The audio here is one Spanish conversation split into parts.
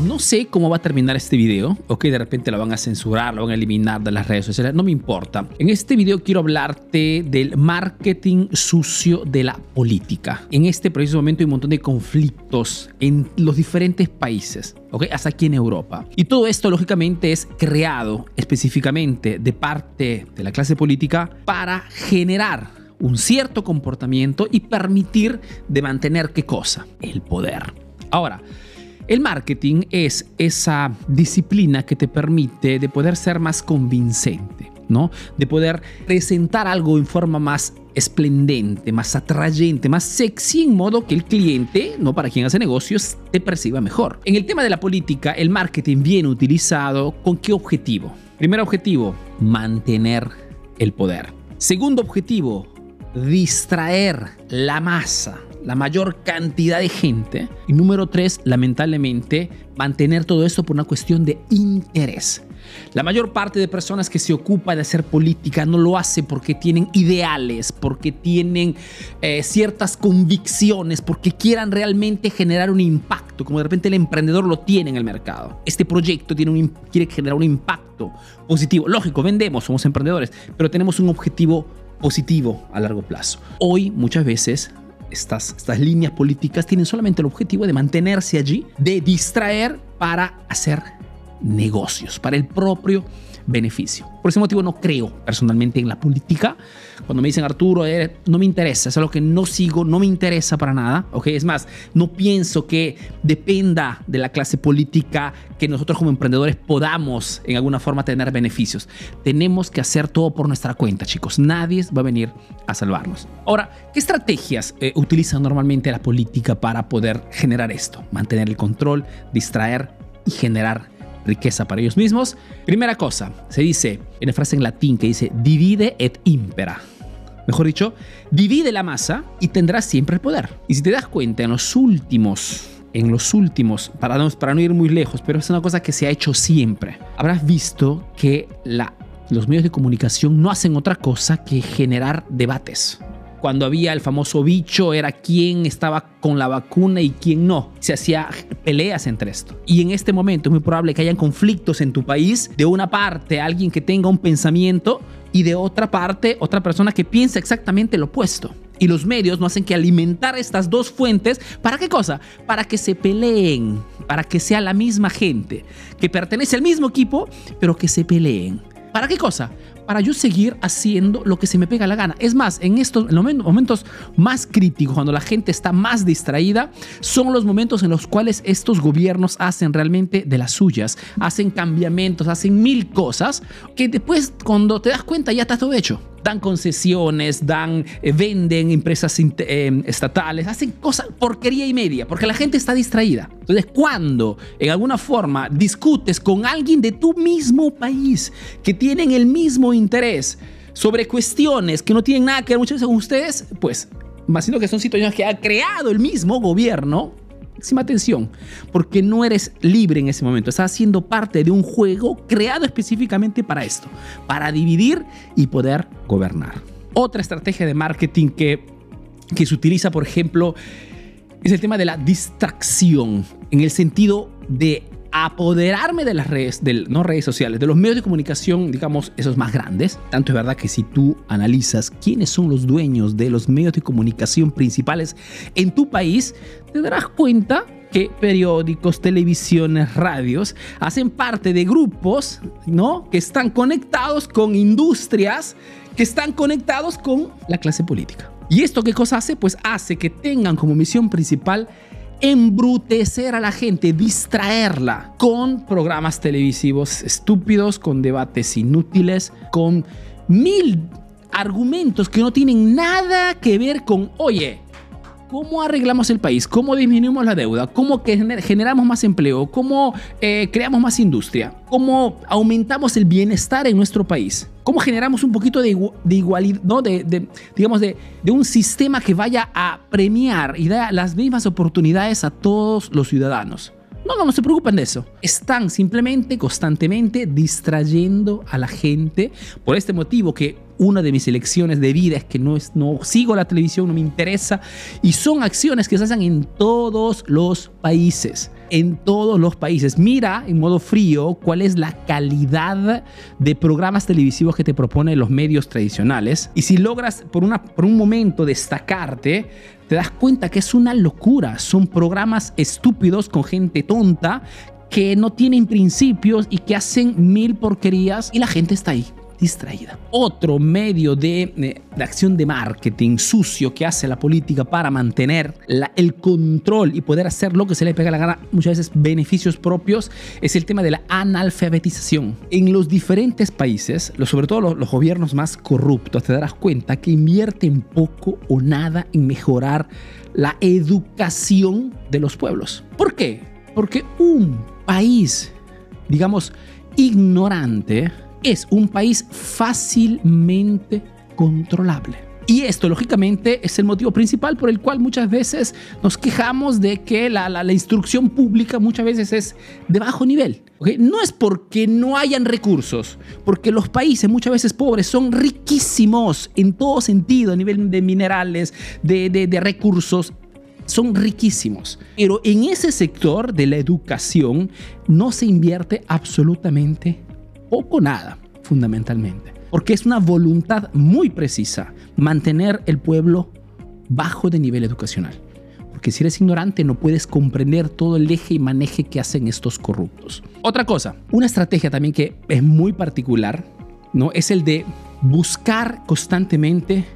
No sé cómo va a terminar este video, o que de repente lo van a censurar, lo van a eliminar de las redes sociales, no me importa. En este video quiero hablarte del marketing sucio de la política. En este preciso momento hay un montón de conflictos en los diferentes países, ¿ok? Hasta aquí en Europa. Y todo esto lógicamente es creado específicamente de parte de la clase política para generar un cierto comportamiento y permitir de mantener qué cosa? El poder. Ahora, el marketing es esa disciplina que te permite de poder ser más convincente, ¿no? De poder presentar algo en forma más esplendente, más atrayente, más sexy, en modo que el cliente, no para quien hace negocios, te perciba mejor. En el tema de la política, el marketing bien utilizado, ¿con qué objetivo? Primer objetivo, mantener el poder. Segundo objetivo, distraer la masa, la mayor cantidad de gente. Y número tres, lamentablemente, mantener todo esto por una cuestión de interés. La mayor parte de personas que se ocupa de hacer política no lo hace porque tienen ideales, porque tienen eh, ciertas convicciones, porque quieran realmente generar un impacto, como de repente el emprendedor lo tiene en el mercado. Este proyecto tiene un, quiere generar un impacto positivo. Lógico, vendemos, somos emprendedores, pero tenemos un objetivo positivo a largo plazo. Hoy muchas veces estas, estas líneas políticas tienen solamente el objetivo de mantenerse allí, de distraer para hacer negocios, para el propio beneficio. Por ese motivo no creo personalmente en la política. Cuando me dicen Arturo, eh, no me interesa, es algo que no sigo, no me interesa para nada. ¿ok? Es más, no pienso que dependa de la clase política que nosotros como emprendedores podamos en alguna forma tener beneficios. Tenemos que hacer todo por nuestra cuenta, chicos. Nadie va a venir a salvarnos. Ahora, ¿qué estrategias eh, utiliza normalmente la política para poder generar esto? Mantener el control, distraer y generar riqueza para ellos mismos. Primera cosa, se dice en la frase en latín que dice divide et impera. Mejor dicho, divide la masa y tendrás siempre el poder. Y si te das cuenta, en los últimos, en los últimos, para no, para no ir muy lejos, pero es una cosa que se ha hecho siempre, habrás visto que la, los medios de comunicación no hacen otra cosa que generar debates cuando había el famoso bicho, era quién estaba con la vacuna y quién no. Se hacía peleas entre esto. Y en este momento es muy probable que hayan conflictos en tu país. De una parte, alguien que tenga un pensamiento y de otra parte, otra persona que piensa exactamente lo opuesto. Y los medios no hacen que alimentar estas dos fuentes. ¿Para qué cosa? Para que se peleen, para que sea la misma gente, que pertenece al mismo equipo, pero que se peleen. ¿Para qué cosa? Para yo seguir haciendo lo que se me pega la gana. Es más, en estos momentos más críticos, cuando la gente está más distraída, son los momentos en los cuales estos gobiernos hacen realmente de las suyas, hacen cambiamientos, hacen mil cosas que después cuando te das cuenta ya está todo hecho dan concesiones, dan, eh, venden empresas eh, estatales, hacen cosas, porquería y media, porque la gente está distraída. Entonces, cuando en alguna forma discutes con alguien de tu mismo país, que tienen el mismo interés sobre cuestiones que no tienen nada que ver muchas veces con ustedes, pues, más sino que son situaciones que ha creado el mismo gobierno, máxima atención, porque no eres libre en ese momento, estás haciendo parte de un juego creado específicamente para esto, para dividir y poder gobernar. Otra estrategia de marketing que, que se utiliza, por ejemplo, es el tema de la distracción, en el sentido de apoderarme de las redes, del, no redes sociales, de los medios de comunicación, digamos, esos más grandes. Tanto es verdad que si tú analizas quiénes son los dueños de los medios de comunicación principales en tu país, te darás cuenta que periódicos, televisiones, radios hacen parte de grupos, ¿no? Que están conectados con industrias, que están conectados con la clase política. ¿Y esto qué cosa hace? Pues hace que tengan como misión principal embrutecer a la gente, distraerla con programas televisivos estúpidos, con debates inútiles, con mil argumentos que no tienen nada que ver con, oye, ¿Cómo arreglamos el país? ¿Cómo disminuimos la deuda? ¿Cómo generamos más empleo? ¿Cómo eh, creamos más industria? ¿Cómo aumentamos el bienestar en nuestro país? ¿Cómo generamos un poquito de, igualdad, de, digamos, de, de, un sistema que vaya a premiar y dar las mismas oportunidades a todos los ciudadanos? No, no, no se preocupan de eso. Están simplemente, constantemente distrayendo a la gente. Por este motivo que una de mis elecciones de vida es que no, no sigo la televisión, no me interesa. Y son acciones que se hacen en todos los países. En todos los países. Mira en modo frío cuál es la calidad de programas televisivos que te proponen los medios tradicionales. Y si logras por, una, por un momento destacarte, te das cuenta que es una locura. Son programas estúpidos con gente tonta que no tienen principios y que hacen mil porquerías y la gente está ahí distraída. Otro medio de, de, acción de marketing sucio que hace la política para mantener el control y poder hacer lo que se le pega la gana, muchas veces beneficios propios, es el tema de la analfabetización. En los diferentes países, sobre todo los gobiernos más corruptos, te darás cuenta que invierten poco o nada en mejorar la educación de los pueblos. ¿Por qué? Porque un país, digamos, ignorante, es un país fácilmente controlable. Y esto, lógicamente, es el motivo principal por el cual muchas veces nos quejamos de que la, instrucción pública muchas veces es de bajo nivel. No es porque no hayan recursos, porque los países muchas veces pobres son riquísimos en todo sentido, a nivel de minerales, de, de recursos, son riquísimos. Pero en ese sector de la educación no se invierte absolutamente poco nada, fundamentalmente. Porque es una voluntad muy precisa mantener el pueblo bajo de nivel educacional. Porque si eres ignorante no puedes comprender todo el eje y maneje que hacen estos corruptos. Otra cosa, una estrategia también que es muy particular, ¿no? Es el de buscar constantemente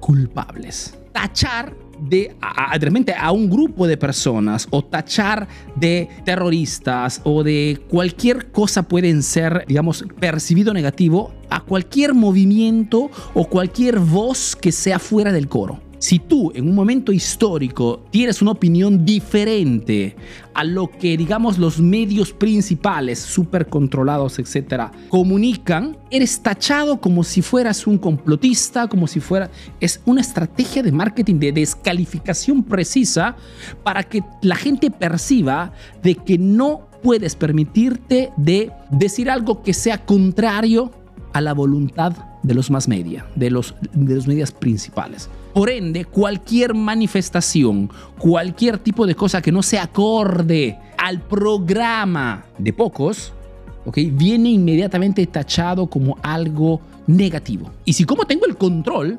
culpables. Tachar de a, a un grupo de personas o tachar de terroristas o de cualquier cosa pueden ser, digamos, percibido negativo a cualquier movimiento o cualquier voz que sea fuera del coro. Si tú en un momento histórico tienes una opinión diferente a lo que digamos los medios principales, súper controlados, etcétera, comunican, eres tachado como si fueras un complotista, como si fuera... Es una estrategia de marketing de descalificación precisa para que la gente perciba de que no puedes permitirte de decir algo que sea contrario a la voluntad de los más media, de los, de los medios principales. Por ende, cualquier manifestación, cualquier tipo de cosa que no se acorde al programa de pocos, ¿okay? viene inmediatamente tachado como algo negativo. Y si como tengo el control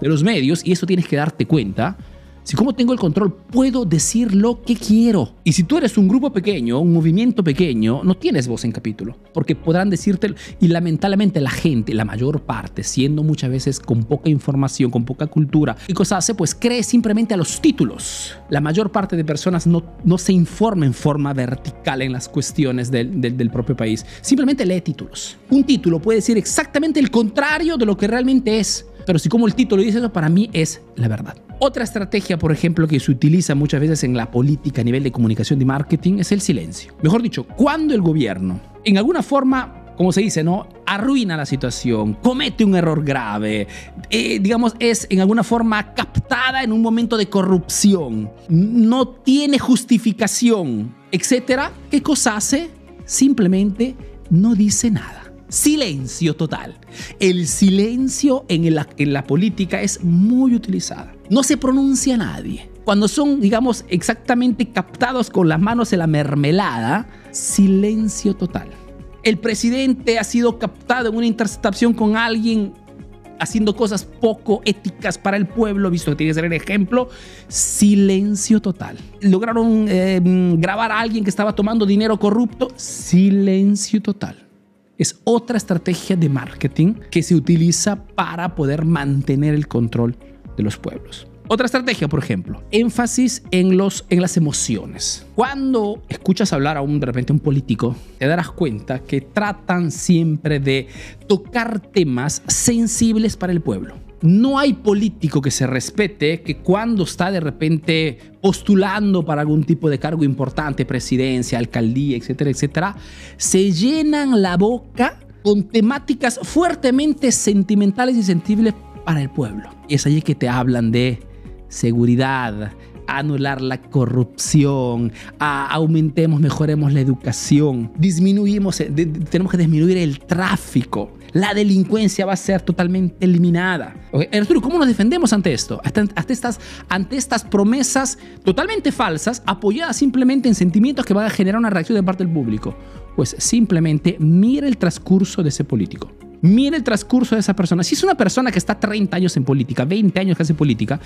de los medios, y eso tienes que darte cuenta, si como tengo el control, puedo decir lo que quiero. Y si tú eres un grupo pequeño, un movimiento pequeño, no tienes voz en capítulo, porque podrán decirte, y lamentablemente la gente, la mayor parte, siendo muchas veces con poca información, con poca cultura y cosas hace, pues cree simplemente a los títulos. La mayor parte de personas no, no se informa en forma vertical en las cuestiones del, del, del propio país, simplemente lee títulos. Un título puede decir exactamente el contrario de lo que realmente es. Pero si como el título dice eso, para mí es la verdad. Otra estrategia, por ejemplo, que se utiliza muchas veces en la política a nivel de comunicación y marketing es el silencio. Mejor dicho, cuando el gobierno, en alguna forma como se dice, ¿no? Arruina la situación, comete un error grave, eh, digamos, es en alguna forma captada en un momento de corrupción, no tiene justificación, etcétera. ¿Qué cosa hace? Simplemente no dice nada. Silencio total. El silencio en, la política es muy utilizada. No se pronuncia nadie. Cuando son, digamos, exactamente captados con las manos en la mermelada, silencio total. El presidente ha sido captado en una interceptación con alguien haciendo cosas poco éticas para el pueblo, visto que tiene que ser el ejemplo, silencio total. Lograron eh, grabar a alguien que estaba tomando dinero corrupto, silencio total es otra estrategia de marketing que se utiliza para poder mantener el control de los pueblos. Otra estrategia, por ejemplo, énfasis en, los, en las emociones. Cuando escuchas hablar a un, de repente un político, te darás cuenta que tratan siempre de tocar temas sensibles para el pueblo. No hay político que se respete que cuando está de repente postulando para algún tipo de cargo importante, presidencia, alcaldía, etcétera, etcétera, se llenan la boca con temáticas fuertemente sentimentales y sensibles para el pueblo. Y es allí que te hablan de seguridad, anular la corrupción, aumentemos, mejoremos la educación, disminuimos, tenemos que disminuir el tráfico. La delincuencia va a ser totalmente eliminada. Arturo, ¿cómo nos defendemos ante esto? Ante, estas, ante estas promesas totalmente falsas, apoyadas simplemente en sentimientos que van a generar una reacción de parte del público. Pues simplemente mire el transcurso de ese político. Mire el transcurso de esa persona. Si es una persona que está 30 años en política, 20 años que hace política,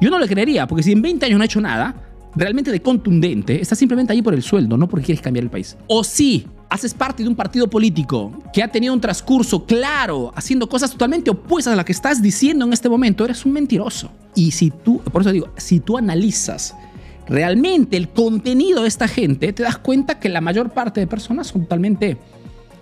yo no le creería, porque si en 20 años no ha hecho nada, realmente de contundente, está simplemente ahí por el sueldo, no porque quieres cambiar el país. O si haces parte de un partido político que ha tenido un transcurso claro, haciendo cosas totalmente opuestas a las que estás diciendo en este momento, eres un mentiroso. Y si tú, por eso digo, si tú analizas realmente el contenido de esta gente, te das cuenta que la mayor parte de personas son totalmente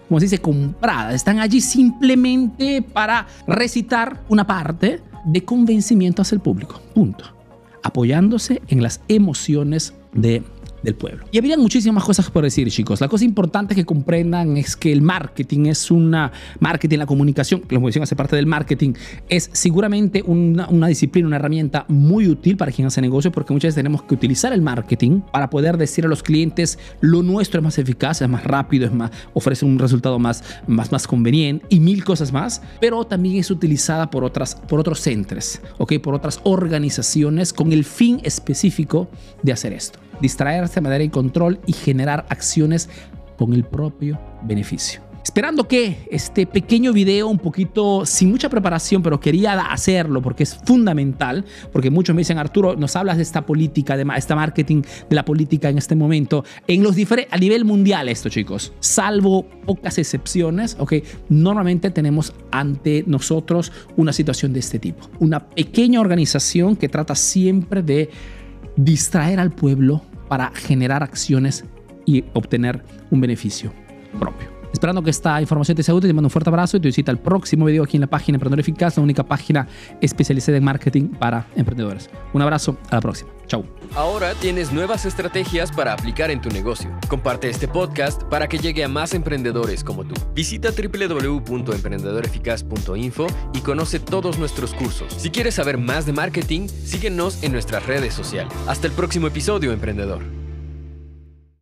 como se dice, compradas. Están allí simplemente para recitar una parte de convencimiento hacia el público. Punto. Apoyándose en las emociones de del pueblo. Y habría muchísimas cosas por decir, chicos. La cosa importante que comprendan es que el marketing es una marketing, la comunicación, la comunicación hace parte del marketing, es seguramente una, una, disciplina, una herramienta muy útil para quien hace negocio, porque muchas veces tenemos que utilizar el marketing para poder decir a los clientes lo nuestro es más eficaz, es más rápido, es más, ofrece un resultado más, más, más conveniente y mil cosas más, pero también es utilizada por, otras, por otros centros, ¿ok? Por otras organizaciones con el fin específico de hacer esto distraerse de manera y control y generar acciones con el propio beneficio. Esperando que este pequeño video, un poquito sin mucha preparación, pero quería hacerlo porque es fundamental, porque muchos me dicen, Arturo, nos hablas de esta política, de esta marketing de la política en este momento, en los a nivel mundial esto, chicos, salvo pocas excepciones, ok, normalmente tenemos ante nosotros una situación de este tipo. Una pequeña organización que trata siempre de distraer al pueblo para generar acciones y obtener un beneficio propio. Esperando que esta información te sea útil, te mando un fuerte abrazo y te visita el próximo video aquí en la página Emprendedor Eficaz, la única página especializada en marketing para emprendedores. Un abrazo, a la próxima. Chau. Ahora tienes nuevas estrategias para aplicar en tu negocio. Comparte este podcast para que llegue a más emprendedores como tú. Visita www.emprendedoreficaz.info y conoce todos nuestros cursos. Si quieres saber más de marketing, síguenos en nuestras redes sociales. Hasta el próximo episodio, emprendedor.